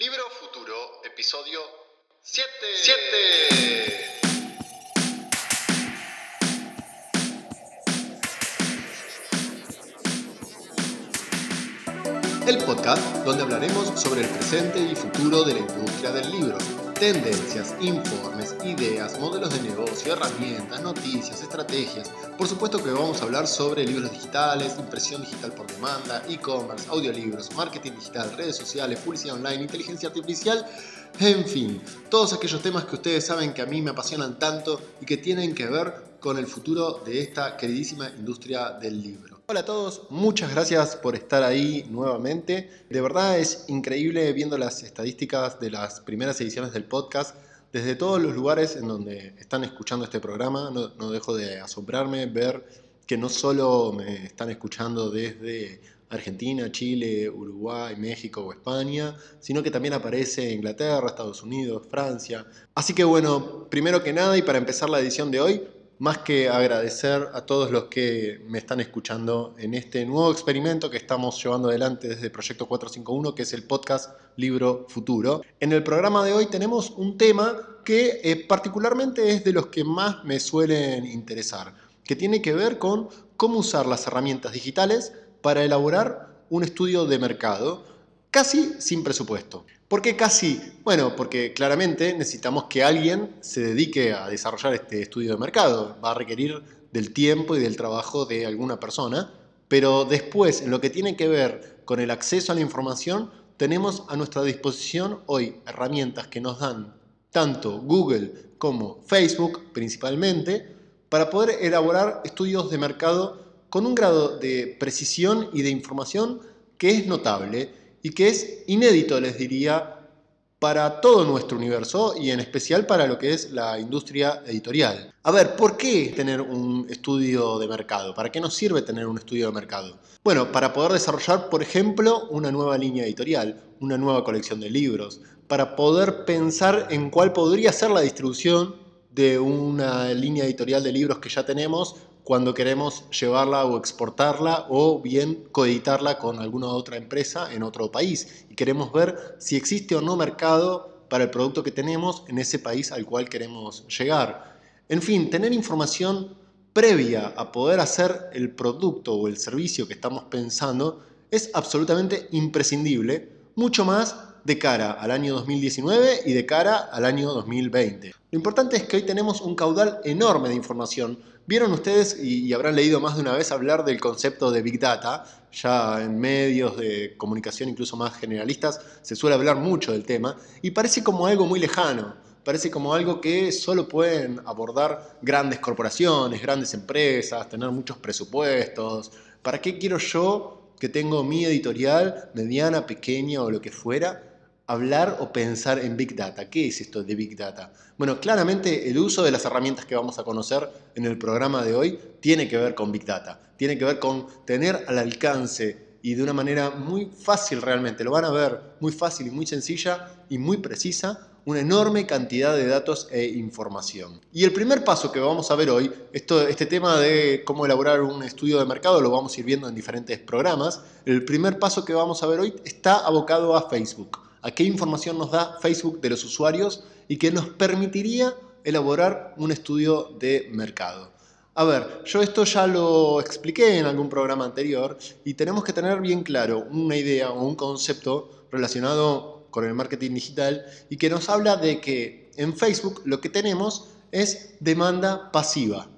Libro Futuro, episodio 7. 7. El podcast donde hablaremos sobre el presente y futuro de la industria del libro tendencias, informes, ideas, modelos de negocio, herramientas, noticias, estrategias. Por supuesto que vamos a hablar sobre libros digitales, impresión digital por demanda, e-commerce, audiolibros, marketing digital, redes sociales, publicidad online, inteligencia artificial, en fin, todos aquellos temas que ustedes saben que a mí me apasionan tanto y que tienen que ver con el futuro de esta queridísima industria del libro. Hola a todos, muchas gracias por estar ahí nuevamente. De verdad es increíble viendo las estadísticas de las primeras ediciones del podcast. Desde todos los lugares en donde están escuchando este programa, no, dejo de asombrarme ver que no solo me están escuchando desde Argentina, Chile, Uruguay, México o España, sino que también aparece Inglaterra, Estados Unidos, Francia. Así que bueno, primero que nada y para empezar la edición de hoy, más que agradecer a todos los que me están escuchando en este nuevo experimento que estamos llevando adelante desde Proyecto 451, que es el podcast Libro Futuro. En el programa de hoy tenemos un tema que eh, particularmente es de los que más me suelen interesar, que tiene que ver con cómo usar las herramientas digitales para elaborar un estudio de mercado casi sin presupuesto. ¿Por qué casi? Bueno, porque claramente necesitamos que alguien se dedique a desarrollar este estudio de mercado. Va a requerir del tiempo y del trabajo de alguna persona, pero después, en lo que tiene que ver con el acceso a la información, tenemos a nuestra disposición hoy herramientas que nos dan tanto Google como Facebook principalmente para poder elaborar estudios de mercado con un grado de precisión y de información que es notable y que es inédito, les diría, para todo nuestro universo y en especial para lo que es la industria editorial. A ver, ¿por qué tener un estudio de mercado? ¿Para qué nos sirve tener un estudio de mercado? Bueno, para poder desarrollar, por ejemplo, una nueva línea editorial, una nueva colección de libros, para poder pensar en cuál podría ser la distribución de una línea editorial de libros que ya tenemos cuando queremos llevarla o exportarla o bien coeditarla con alguna otra empresa en otro país y queremos ver si existe o no mercado para el producto que tenemos en ese país al cual queremos llegar. En fin, tener información previa a poder hacer el producto o el servicio que estamos pensando es absolutamente imprescindible, mucho más de cara al año 2019 y de cara al año 2020. Lo importante es que hoy tenemos un caudal enorme de información Vieron ustedes y, habrán leído más de una vez hablar del concepto de Big Data, ya en medios de comunicación incluso más generalistas se suele hablar mucho del tema y parece como algo muy lejano, parece como algo que solo pueden abordar grandes corporaciones, grandes empresas, tener muchos presupuestos. ¿Para qué quiero yo que tengo mi editorial, mediana, pequeña o lo que fuera, hablar o pensar en Big Data. ¿Qué es esto de Big Data? Bueno, claramente el uso de las herramientas que vamos a conocer en el programa de hoy tiene que ver con Big Data, tiene que ver con tener al alcance y de una manera muy fácil realmente, lo van a ver muy fácil y muy sencilla y muy precisa, una enorme cantidad de datos e información. Y el primer paso que vamos a ver hoy, esto, este tema de cómo elaborar un estudio de mercado, lo vamos a ir viendo en diferentes programas, el primer paso que vamos a ver hoy está abocado a Facebook a qué información nos da Facebook de los usuarios y que nos permitiría elaborar un estudio de mercado. A ver, yo esto ya lo expliqué en algún programa anterior y tenemos que tener bien claro una idea o un concepto relacionado con el marketing digital y que nos habla de que en Facebook lo que tenemos es demanda pasiva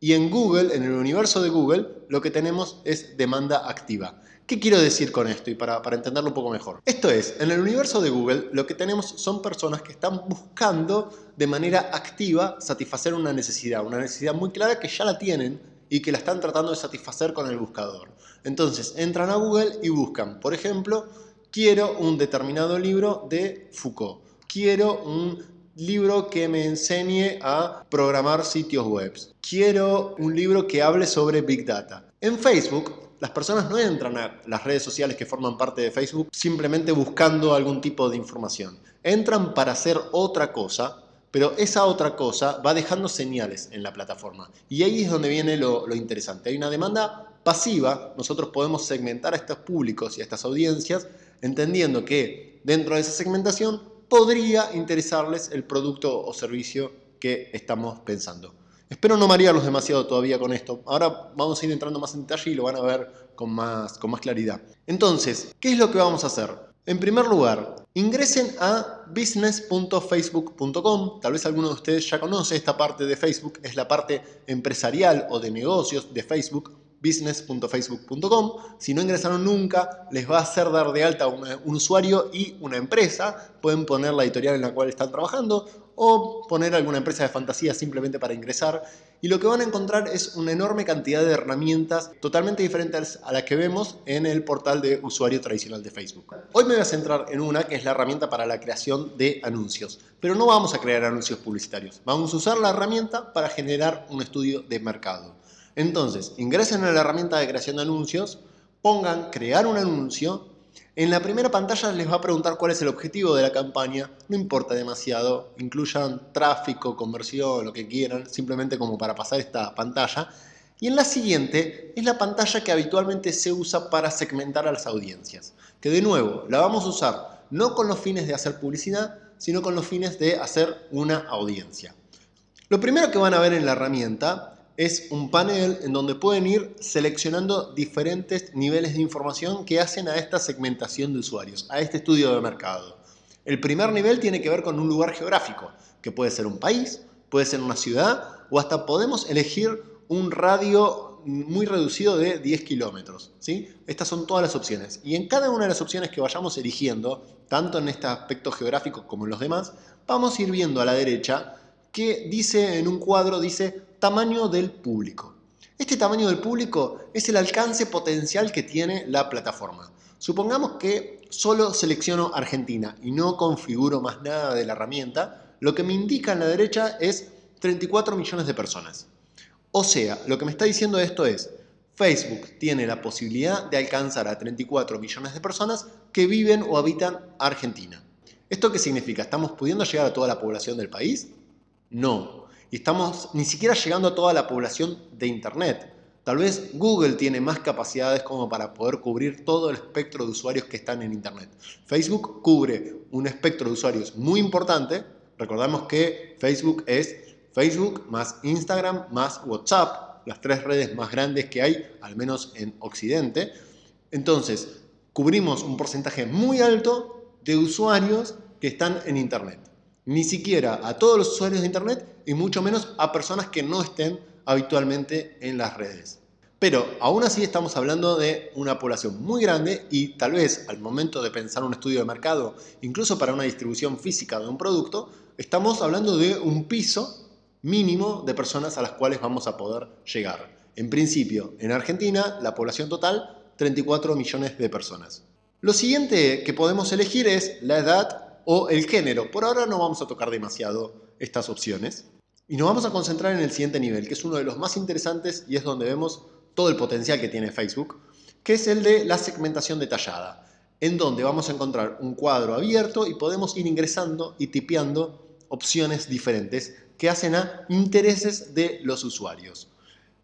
y en Google, en el universo de Google, lo que tenemos es demanda activa. ¿Qué quiero decir con esto y para, entenderlo un poco mejor? Esto es, en el universo de Google lo que tenemos son personas que están buscando de manera activa satisfacer una necesidad, una necesidad muy clara que ya la tienen y que la están tratando de satisfacer con el buscador. Entonces entran a Google y buscan, por ejemplo, quiero un determinado libro de Foucault, quiero un libro que me enseñe a programar sitios web, quiero un libro que hable sobre Big Data. En Facebook las personas no entran a las redes sociales que forman parte de Facebook simplemente buscando algún tipo de información. Entran para hacer otra cosa, pero esa otra cosa va dejando señales en la plataforma. Y ahí es donde viene lo, interesante. Hay una demanda pasiva, nosotros podemos segmentar a estos públicos y a estas audiencias entendiendo que dentro de esa segmentación podría interesarles el producto o servicio que estamos pensando. Espero no marearlos demasiado todavía con esto. Ahora vamos a ir entrando más en detalle y lo van a ver con más, con más claridad. Entonces, ¿qué es lo que vamos a hacer? En primer lugar, ingresen a business.facebook.com. Tal vez alguno de ustedes ya conoce esta parte de Facebook, es la parte empresarial o de negocios de Facebook business.facebook.com. Si no ingresaron nunca, les va a hacer dar de alta un usuario y una empresa. Pueden poner la editorial en la cual están trabajando o poner alguna empresa de fantasía simplemente para ingresar. Y lo que van a encontrar es una enorme cantidad de herramientas totalmente diferentes a las que vemos en el portal de usuario tradicional de Facebook. Hoy me voy a centrar en una que es la herramienta para la creación de anuncios. Pero no vamos a crear anuncios publicitarios. Vamos a usar la herramienta para generar un estudio de mercado. Entonces, ingresen a la herramienta de creación de anuncios, pongan crear un anuncio. En la primera pantalla les va a preguntar cuál es el objetivo de la campaña. No importa demasiado, incluyan tráfico, conversión, lo que quieran, simplemente como para pasar esta pantalla. Y en la siguiente es la pantalla que habitualmente se usa para segmentar a las audiencias. Que de nuevo, la vamos a usar no con los fines de hacer publicidad, sino con los fines de hacer una audiencia. Lo primero que van a ver en la herramienta es un panel en donde pueden ir seleccionando diferentes niveles de información que hacen a esta segmentación de usuarios, a este estudio de mercado. El primer nivel tiene que ver con un lugar geográfico, que puede ser un país, puede ser una ciudad o hasta podemos elegir un radio muy reducido de 10 kilómetros. ¿sí? Estas son todas las opciones. Y en cada una de las opciones que vayamos eligiendo, tanto en este aspecto geográfico como en los demás, vamos a ir viendo a la derecha que dice en un cuadro, dice tamaño del público. Este tamaño del público es el alcance potencial que tiene la plataforma. Supongamos que solo selecciono Argentina y no configuro más nada de la herramienta, lo que me indica en la derecha es 34 millones de personas. O sea, lo que me está diciendo esto es, Facebook tiene la posibilidad de alcanzar a 34 millones de personas que viven o habitan Argentina. ¿Esto qué significa? ¿Estamos pudiendo llegar a toda la población del país? No. Y estamos ni siquiera llegando a toda la población de Internet. Tal vez Google tiene más capacidades como para poder cubrir todo el espectro de usuarios que están en Internet. Facebook cubre un espectro de usuarios muy importante. Recordamos que Facebook es Facebook más Instagram más WhatsApp, las tres redes más grandes que hay, al menos en Occidente. Entonces, cubrimos un porcentaje muy alto de usuarios que están en Internet ni siquiera a todos los usuarios de Internet y mucho menos a personas que no estén habitualmente en las redes. Pero aún así estamos hablando de una población muy grande y tal vez al momento de pensar un estudio de mercado, incluso para una distribución física de un producto, estamos hablando de un piso mínimo de personas a las cuales vamos a poder llegar. En principio, en Argentina, la población total, 34 millones de personas. Lo siguiente que podemos elegir es la edad o el género. Por ahora no vamos a tocar demasiado estas opciones. Y nos vamos a concentrar en el siguiente nivel, que es uno de los más interesantes y es donde vemos todo el potencial que tiene Facebook, que es el de la segmentación detallada, en donde vamos a encontrar un cuadro abierto y podemos ir ingresando y tipeando opciones diferentes que hacen a intereses de los usuarios.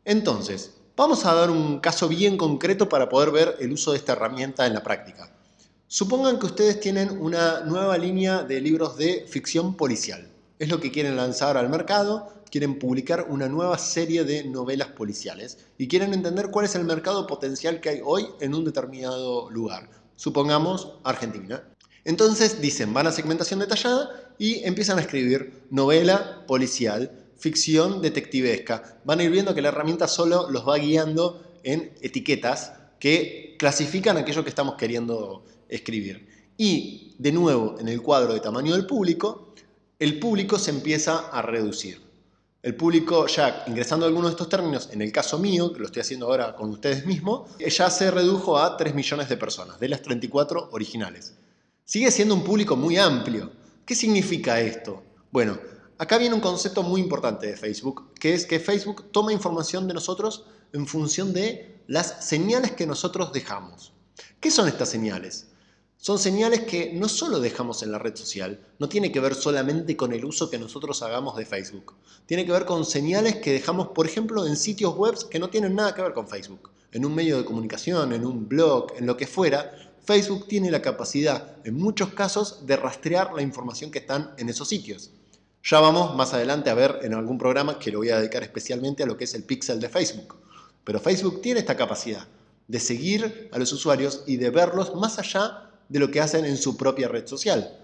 Entonces, vamos a dar un caso bien concreto para poder ver el uso de esta herramienta en la práctica. Supongan que ustedes tienen una nueva línea de libros de ficción policial. Es lo que quieren lanzar al mercado, quieren publicar una nueva serie de novelas policiales y quieren entender cuál es el mercado potencial que hay hoy en un determinado lugar. Supongamos Argentina. Entonces dicen, van a segmentación detallada y empiezan a escribir novela policial, ficción detectivesca. Van a ir viendo que la herramienta solo los va guiando en etiquetas que clasifican aquello que estamos queriendo escribir. Y de nuevo, en el cuadro de tamaño del público, el público se empieza a reducir. El público, ya ingresando algunos de estos términos, en el caso mío, que lo estoy haciendo ahora con ustedes mismos, ya se redujo a 3 millones de personas, de las 34 originales. Sigue siendo un público muy amplio. ¿Qué significa esto? Bueno, acá viene un concepto muy importante de Facebook, que es que Facebook toma información de nosotros en función de las señales que nosotros dejamos. ¿Qué son estas señales? Son señales que no solo dejamos en la red social, no tiene que ver solamente con el uso que nosotros hagamos de Facebook. Tiene que ver con señales que dejamos, por ejemplo, en sitios web que no tienen nada que ver con Facebook. En un medio de comunicación, en un blog, en lo que fuera, Facebook tiene la capacidad, en muchos casos, de rastrear la información que están en esos sitios. Ya vamos más adelante a ver en algún programa que lo voy a dedicar especialmente a lo que es el pixel de Facebook. Pero Facebook tiene esta capacidad de seguir a los usuarios y de verlos más allá de lo que hacen en su propia red social.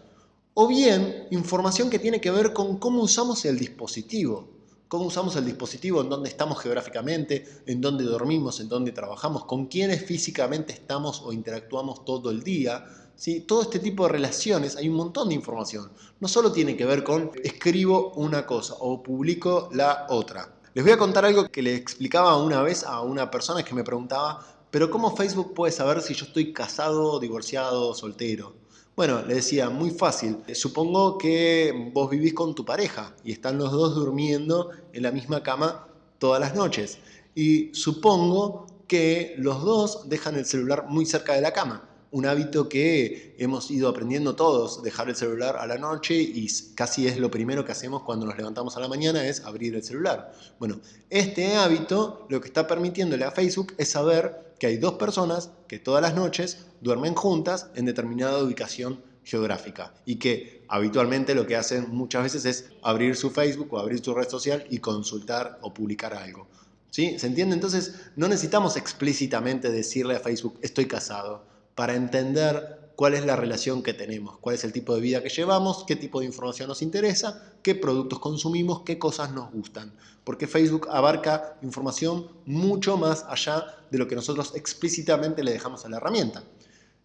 O bien información que tiene que ver con cómo usamos el dispositivo, cómo usamos el dispositivo, en dónde estamos geográficamente, en dónde dormimos, en dónde trabajamos, con quiénes físicamente estamos o interactuamos todo el día. ¿sí? Todo este tipo de relaciones, hay un montón de información. No solo tiene que ver con escribo una cosa o publico la otra. Les voy a contar algo que le explicaba una vez a una persona que me preguntaba, pero ¿cómo Facebook puede saber si yo estoy casado, divorciado, soltero? Bueno, le decía, muy fácil. Supongo que vos vivís con tu pareja y están los dos durmiendo en la misma cama todas las noches. Y supongo que los dos dejan el celular muy cerca de la cama. Un hábito que hemos ido aprendiendo todos, dejar el celular a la noche y casi es lo primero que hacemos cuando nos levantamos a la mañana es abrir el celular. Bueno, este hábito lo que está permitiéndole a Facebook es saber que hay dos personas que todas las noches duermen juntas en determinada ubicación geográfica y que habitualmente lo que hacen muchas veces es abrir su Facebook o abrir su red social y consultar o publicar algo. ¿Sí? ¿Se entiende? Entonces no necesitamos explícitamente decirle a Facebook estoy casado para entender cuál es la relación que tenemos, cuál es el tipo de vida que llevamos, qué tipo de información nos interesa, qué productos consumimos, qué cosas nos gustan. Porque Facebook abarca información mucho más allá de lo que nosotros explícitamente le dejamos a la herramienta.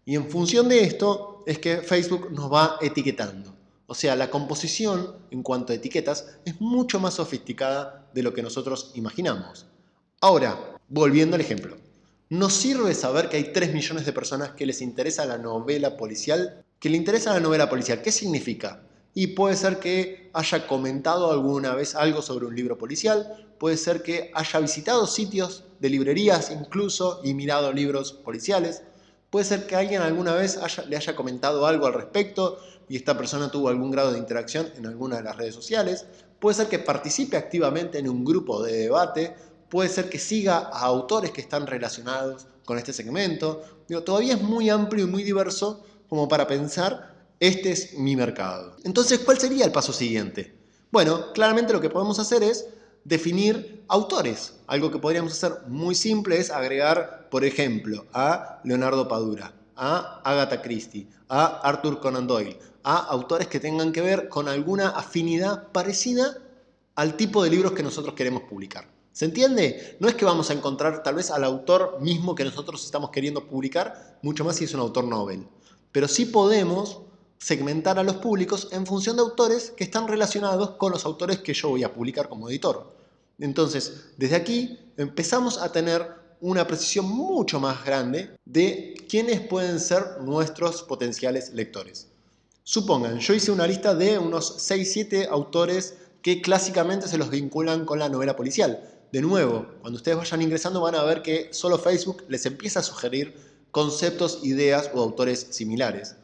Y en función de esto es que Facebook nos va etiquetando. O sea, la composición en cuanto a etiquetas es mucho más sofisticada de lo que nosotros imaginamos. Ahora, volviendo al ejemplo. ¿Nos sirve saber que hay 3 millones de personas que les interesa la novela policial? ¿Que le interesa la novela policial? ¿Qué significa? Y puede ser que haya comentado alguna vez algo sobre un libro policial, puede ser que haya visitado sitios de librerías incluso y mirado libros policiales, puede ser que alguien alguna vez le haya comentado algo al respecto y esta persona tuvo algún grado de interacción en alguna de las redes sociales, puede ser que participe activamente en un grupo de debate puede ser que siga a autores que están relacionados con este segmento. Digo, todavía es muy amplio y muy diverso como para pensar, este es mi mercado. Entonces, ¿cuál sería el paso siguiente? Bueno, claramente lo que podemos hacer es definir autores. Algo que podríamos hacer muy simple es agregar, por ejemplo, a Leonardo Padura, a Agatha Christie, a Arthur Conan Doyle, a autores que tengan que ver con alguna afinidad parecida al tipo de libros que nosotros queremos publicar. ¿Se entiende? No es que vamos a encontrar tal vez al autor mismo que nosotros estamos queriendo publicar, mucho más si es un autor novel. Pero sí podemos segmentar a los públicos en función de autores que están relacionados con los autores que yo voy a publicar como editor. Entonces, desde aquí empezamos a tener una precisión mucho más grande de quiénes pueden ser nuestros potenciales lectores. Supongan, yo hice una lista de unos 6-7 autores que clásicamente se los vinculan con la novela policial. De nuevo, cuando ustedes vayan ingresando van a ver que solo Facebook les empieza a sugerir conceptos, ideas o autores similares.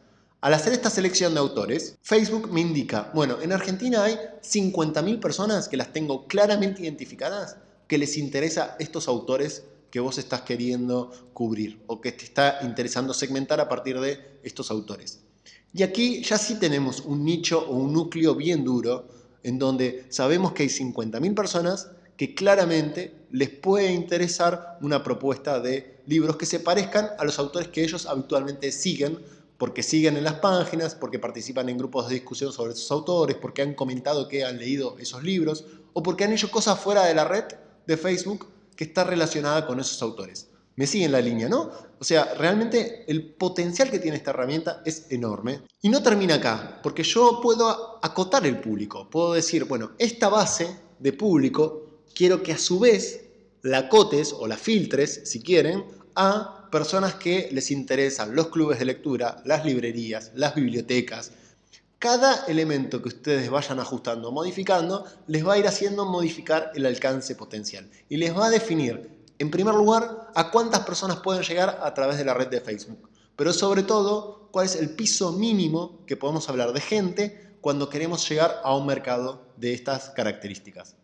Al hacer esta selección de autores, Facebook me indica, bueno, en Argentina hay 50.000 personas que las tengo claramente identificadas, que les interesa estos autores que vos estás queriendo cubrir o que te está interesando segmentar a partir de estos autores. Y aquí ya sí tenemos un nicho o un núcleo bien duro en donde sabemos que hay 50.000 personas que claramente les puede interesar una propuesta de libros que se parezcan a los autores que ellos habitualmente siguen, porque siguen en las páginas, porque participan en grupos de discusión sobre esos autores, porque han comentado que han leído esos libros, o porque han hecho cosas fuera de la red de Facebook que está relacionada con esos autores. Me siguen la línea, ¿no? O sea, realmente el potencial que tiene esta herramienta es enorme. Y no termina acá, porque yo puedo acotar el público. Puedo decir, bueno, esta base de público quiero que a su vez la cotes o la filtres, si quieren, a personas que les interesan los clubes de lectura, las librerías, las bibliotecas. Cada elemento que ustedes vayan ajustando o modificando les va a ir haciendo modificar el alcance potencial y les va a definir, en primer lugar, a cuántas personas pueden llegar a través de la red de Facebook, pero sobre todo, cuál es el piso mínimo que podemos hablar de gente cuando queremos llegar a un mercado de estas características.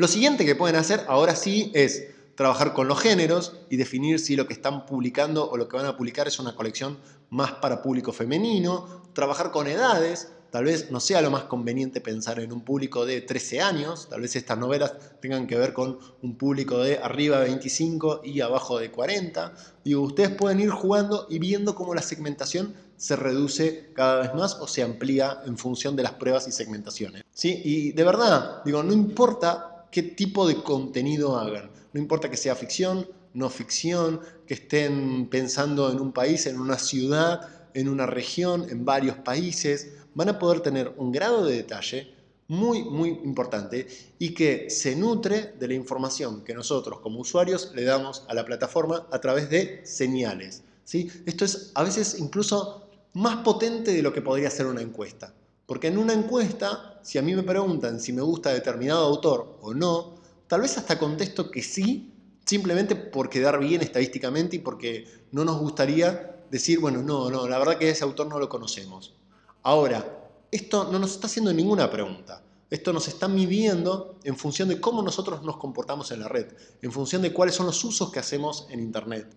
Lo siguiente que pueden hacer ahora sí es trabajar con los géneros y definir si lo que están publicando o lo que van a publicar es una colección más para público femenino, trabajar con edades, tal vez no sea lo más conveniente pensar en un público de 13 años, tal vez estas novelas tengan que ver con un público de arriba de 25 y abajo de 40. Digo, ustedes pueden ir jugando y viendo cómo la segmentación se reduce cada vez más o se amplía en función de las pruebas y segmentaciones. ¿Sí? Y de verdad, digo, no importa qué tipo de contenido hagan, no importa que sea ficción, no ficción, que estén pensando en un país, en una ciudad, en una región, en varios países, van a poder tener un grado de detalle muy, muy importante y que se nutre de la información que nosotros como usuarios le damos a la plataforma a través de señales. ¿sí? Esto es a veces incluso más potente de lo que podría ser una encuesta. Porque en una encuesta, si a mí me preguntan si me gusta determinado autor o no, tal vez hasta contesto que sí, simplemente por quedar bien estadísticamente y porque no nos gustaría decir, bueno, no, no, la verdad que ese autor no lo conocemos. Ahora, esto no nos está haciendo ninguna pregunta. Esto nos está midiendo en función de cómo nosotros nos comportamos en la red, en función de cuáles son los usos que hacemos en Internet.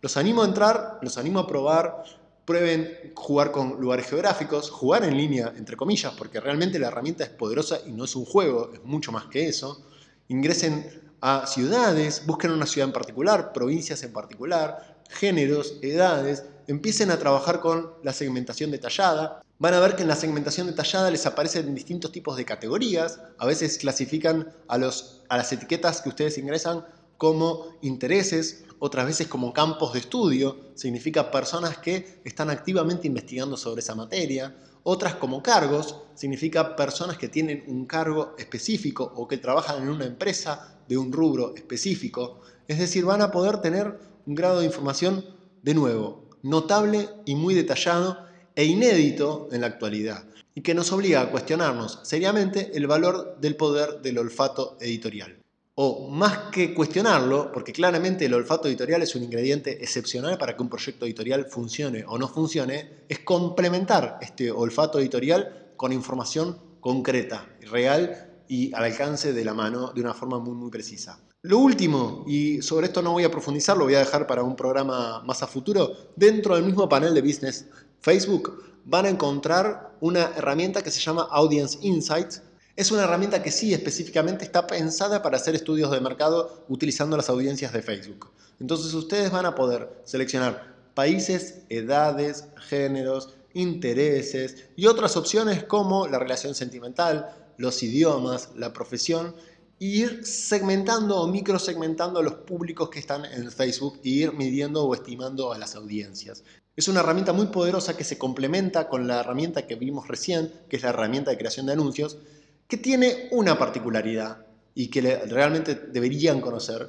Los animo a entrar, los animo a probar, prueben jugar con lugares geográficos, jugar en línea, entre comillas, porque realmente la herramienta es poderosa y no es un juego, es mucho más que eso. Ingresen a ciudades, busquen una ciudad en particular, provincias en particular, géneros, edades, empiecen a trabajar con la segmentación detallada, van a ver que en la segmentación detallada les aparecen distintos tipos de categorías, a veces clasifican a, los, a las etiquetas que ustedes ingresan como intereses, otras veces como campos de estudio, significa personas que están activamente investigando sobre esa materia, otras como cargos, significa personas que tienen un cargo específico o que trabajan en una empresa de un rubro específico, es decir, van a poder tener un grado de información de nuevo, notable y muy detallado e inédito en la actualidad, y que nos obliga a cuestionarnos seriamente el valor del poder del olfato editorial. O más que cuestionarlo, porque claramente el olfato editorial es un ingrediente excepcional para que un proyecto editorial funcione o no funcione, es complementar este olfato editorial con información concreta, real y al alcance de la mano de una forma muy muy precisa. Lo último, y sobre esto no voy a profundizar, lo voy a dejar para un programa más a futuro, dentro del mismo panel de business Facebook van a encontrar una herramienta que se llama Audience Insights. Es una herramienta que sí específicamente está pensada para hacer estudios de mercado utilizando las audiencias de Facebook. Entonces ustedes van a poder seleccionar países, edades, géneros, intereses y otras opciones como la relación sentimental, los idiomas, la profesión ir segmentando o microsegmentando a los públicos que están en Facebook e ir midiendo o estimando a las audiencias. Es una herramienta muy poderosa que se complementa con la herramienta que vimos recién, que es la herramienta de creación de anuncios, que tiene una particularidad y que realmente deberían conocer,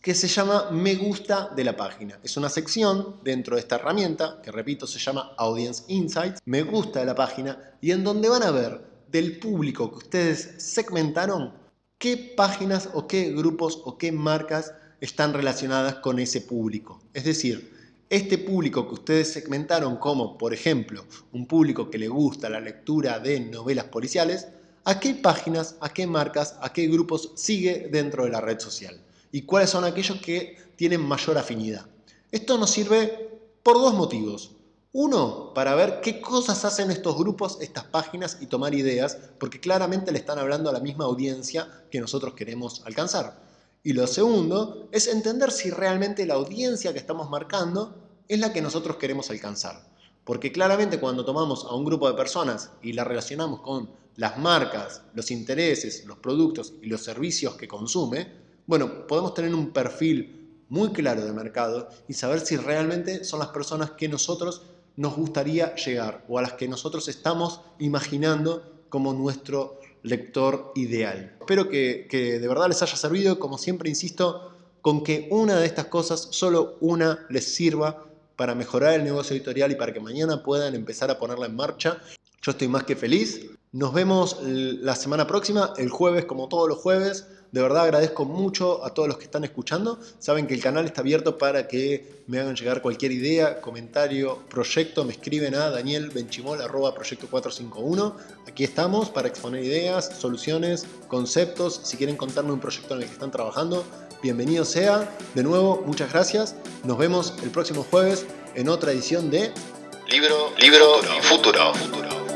que se llama Me gusta de la página. Es una sección dentro de esta herramienta, que repito se llama Audience Insights, Me gusta de la página, y en donde van a ver del público que ustedes segmentaron, qué páginas o qué grupos o qué marcas están relacionadas con ese público. Es decir, este público que ustedes segmentaron como, por ejemplo, un público que le gusta la lectura de novelas policiales, ¿a qué páginas, a qué marcas, a qué grupos sigue dentro de la red social? ¿Y cuáles son aquellos que tienen mayor afinidad? Esto nos sirve por dos motivos. Uno, para ver qué cosas hacen estos grupos, estas páginas y tomar ideas, porque claramente le están hablando a la misma audiencia que nosotros queremos alcanzar. Y lo segundo es entender si realmente la audiencia que estamos marcando es la que nosotros queremos alcanzar. Porque claramente cuando tomamos a un grupo de personas y la relacionamos con las marcas, los intereses, los productos y los servicios que consume, bueno, podemos tener un perfil muy claro de mercado y saber si realmente son las personas que nosotros nos gustaría llegar o a las que nosotros estamos imaginando como nuestro lector ideal. Espero que, de verdad les haya servido, como siempre insisto, con que una de estas cosas, solo una, les sirva para mejorar el negocio editorial y para que mañana puedan empezar a ponerla en marcha. Yo estoy más que feliz. Nos vemos la semana próxima, el jueves como todos los jueves. De verdad agradezco mucho a todos los que están escuchando. Saben que el canal está abierto para que me hagan llegar cualquier idea, comentario, proyecto. Me escriben a danielbenchimol.proyecto451. Aquí estamos para exponer ideas, soluciones, conceptos. Si quieren contarme un proyecto en el que están trabajando, bienvenido sea. De nuevo, muchas gracias. Nos vemos el próximo jueves en otra edición de Libro, Libro Futuro. Futuro.